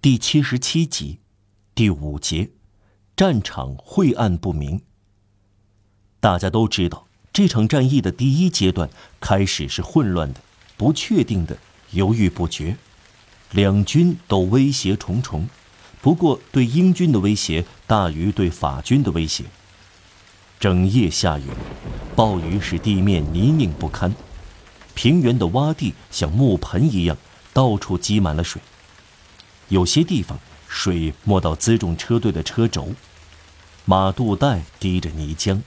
第七十七集，第五节，战场晦暗不明。大家都知道，这场战役的第一阶段开始是混乱的、不确定的、犹豫不决，两军都威胁重重。不过，对英军的威胁大于对法军的威胁。整夜下雨，暴雨使地面泥泞不堪，平原的洼地像木盆一样，到处积满了水。有些地方水没到辎重车队的车轴，马肚带滴着泥浆。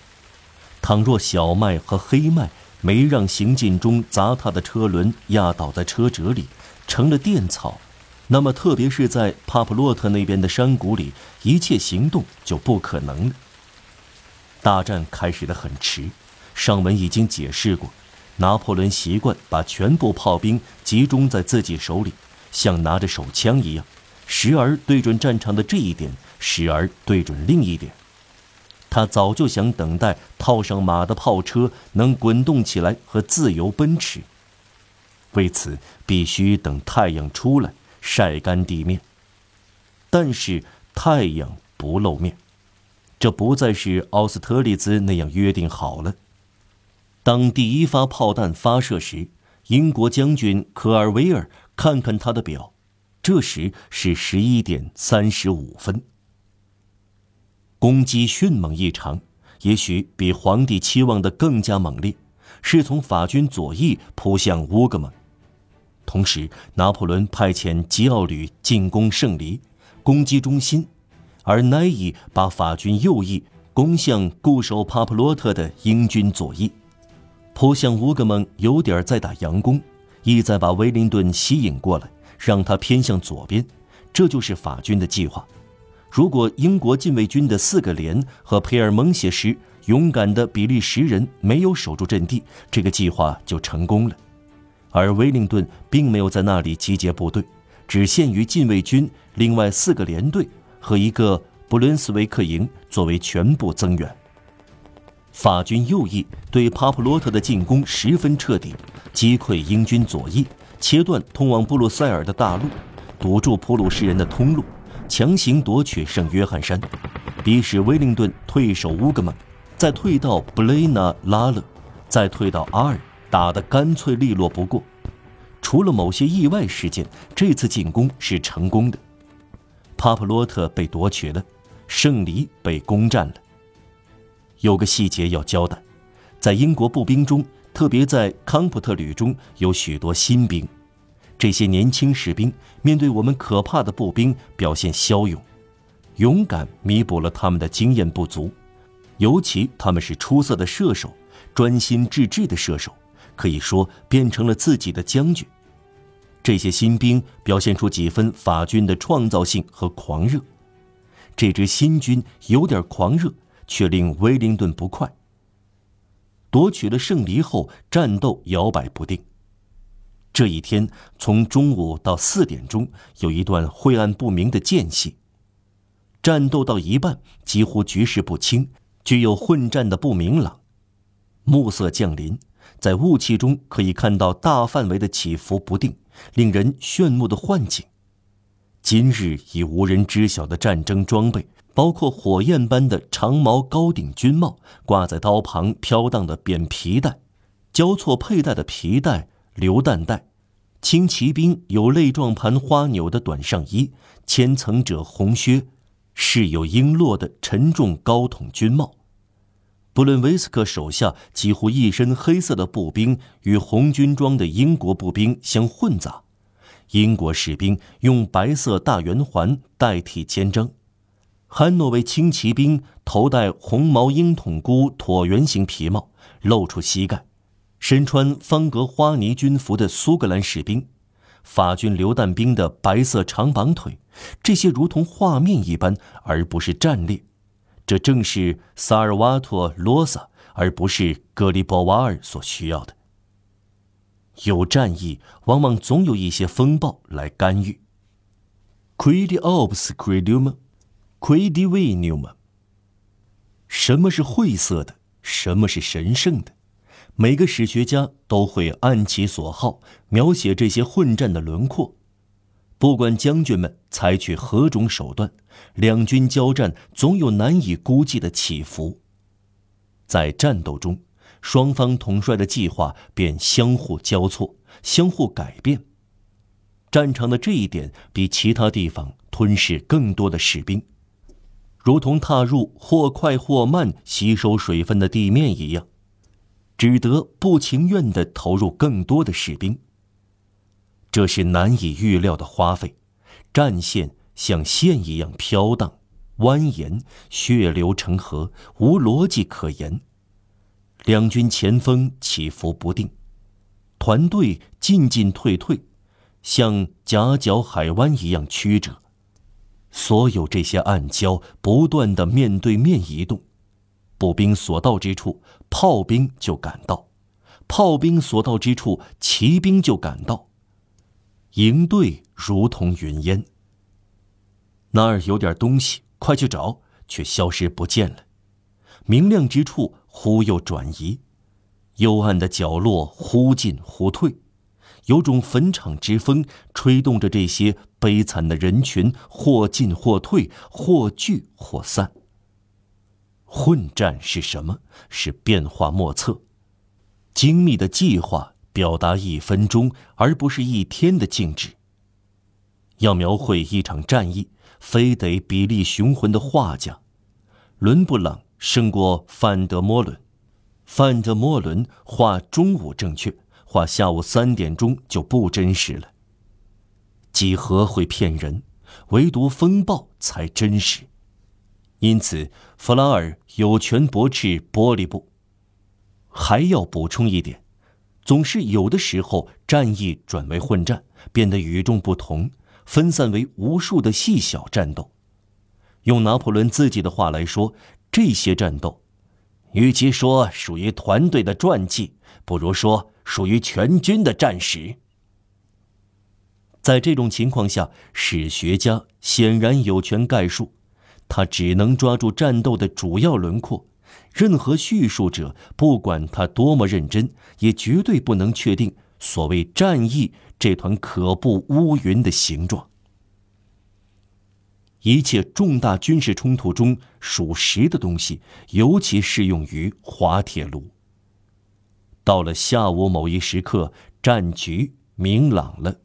倘若小麦和黑麦没让行进中砸塌的车轮压倒在车辙里，成了垫草，那么特别是在帕普洛特那边的山谷里，一切行动就不可能了。大战开始的很迟，上文已经解释过，拿破仑习惯把全部炮兵集中在自己手里。像拿着手枪一样，时而对准战场的这一点，时而对准另一点。他早就想等待套上马的炮车能滚动起来和自由奔驰。为此，必须等太阳出来晒干地面。但是太阳不露面，这不再是奥斯特利兹那样约定好了。当第一发炮弹发射时，英国将军科尔维尔。看看他的表，这时是十一点三十五分。攻击迅猛异常，也许比皇帝期望的更加猛烈，是从法军左翼扑向乌格蒙。同时，拿破仑派遣吉奥旅进攻圣黎，攻击中心，而奈伊把法军右翼攻向固守帕普洛特的英军左翼，扑向乌格蒙，有点在打佯攻。意在把威灵顿吸引过来，让他偏向左边，这就是法军的计划。如果英国禁卫军的四个连和佩尔蒙谢师勇敢的比利时人没有守住阵地，这个计划就成功了。而威灵顿并没有在那里集结部队，只限于禁卫军另外四个连队和一个布伦斯维克营作为全部增援。法军右翼对帕普洛特的进攻十分彻底，击溃英军左翼，切断通往布鲁塞尔的大路，堵住普鲁士人的通路，强行夺取圣约翰山，逼使威灵顿退守乌格曼，再退到布雷纳拉勒，再退到阿尔，打得干脆利落不过。除了某些意外事件，这次进攻是成功的。帕普洛特被夺取了，圣黎被攻占了。有个细节要交代，在英国步兵中，特别在康普特旅中有许多新兵。这些年轻士兵面对我们可怕的步兵表现骁勇，勇敢弥补了他们的经验不足。尤其他们是出色的射手，专心致志的射手，可以说变成了自己的将军。这些新兵表现出几分法军的创造性和狂热。这支新军有点狂热。却令威灵顿不快。夺取了圣黎后，战斗摇摆不定。这一天从中午到四点钟，有一段晦暗不明的间隙。战斗到一半，几乎局势不清，具有混战的不明朗。暮色降临，在雾气中可以看到大范围的起伏不定、令人炫目的幻景。今日已无人知晓的战争装备。包括火焰般的长毛高顶军帽，挂在刀旁飘荡的扁皮带，交错佩戴的皮带、榴弹带，轻骑兵有泪状盘花纽的短上衣，千层褶红靴，饰有璎珞的沉重高筒军帽。布伦维斯克手下几乎一身黑色的步兵与红军装的英国步兵相混杂，英国士兵用白色大圆环代替肩章。汉诺威轻骑兵头戴红毛鹰筒箍椭圆形皮帽，露出膝盖；身穿方格花呢军服的苏格兰士兵，法军榴弹兵的白色长绑腿，这些如同画面一般，而不是战列。这正是萨尔瓦托·罗萨，而不是格里波瓦尔所需要的。有战役，往往总有一些风暴来干预。Quid obscurium？奎迪维纽吗？什么是晦涩的？什么是神圣的？每个史学家都会按其所好描写这些混战的轮廓。不管将军们采取何种手段，两军交战总有难以估计的起伏。在战斗中，双方统帅的计划便相互交错、相互改变。战场的这一点比其他地方吞噬更多的士兵，如同踏入或快或慢吸收水分的地面一样，只得不情愿地投入更多的士兵。这是难以预料的花费，战线像线一样飘荡、蜿蜒，血流成河，无逻辑可言。两军前锋起伏不定，团队进进退退。像夹角海湾一样曲折，所有这些暗礁不断的面对面移动，步兵所到之处，炮兵就赶到；炮兵所到之处，骑兵就赶到。营队如同云烟。那儿有点东西，快去找，却消失不见了；明亮之处，忽又转移；幽暗的角落，忽进忽退。有种坟场之风，吹动着这些悲惨的人群，或进或退，或聚或散。混战是什么？是变化莫测。精密的计划表达一分钟，而不是一天的静止。要描绘一场战役，非得比例雄浑的画家，伦布朗胜过范德莫伦。范德莫伦画中午正确。画下午三点钟就不真实了。几何会骗人，唯独风暴才真实。因此，弗拉尔有权驳斥玻璃布。还要补充一点，总是有的时候战役转为混战，变得与众不同，分散为无数的细小战斗。用拿破仑自己的话来说，这些战斗，与其说属于团队的传记，不如说。属于全军的战史。在这种情况下，史学家显然有权概述，他只能抓住战斗的主要轮廓。任何叙述者，不管他多么认真，也绝对不能确定所谓战役这团可怖乌云的形状。一切重大军事冲突中属实的东西，尤其适用于滑铁卢。到了下午某一时刻，战局明朗了。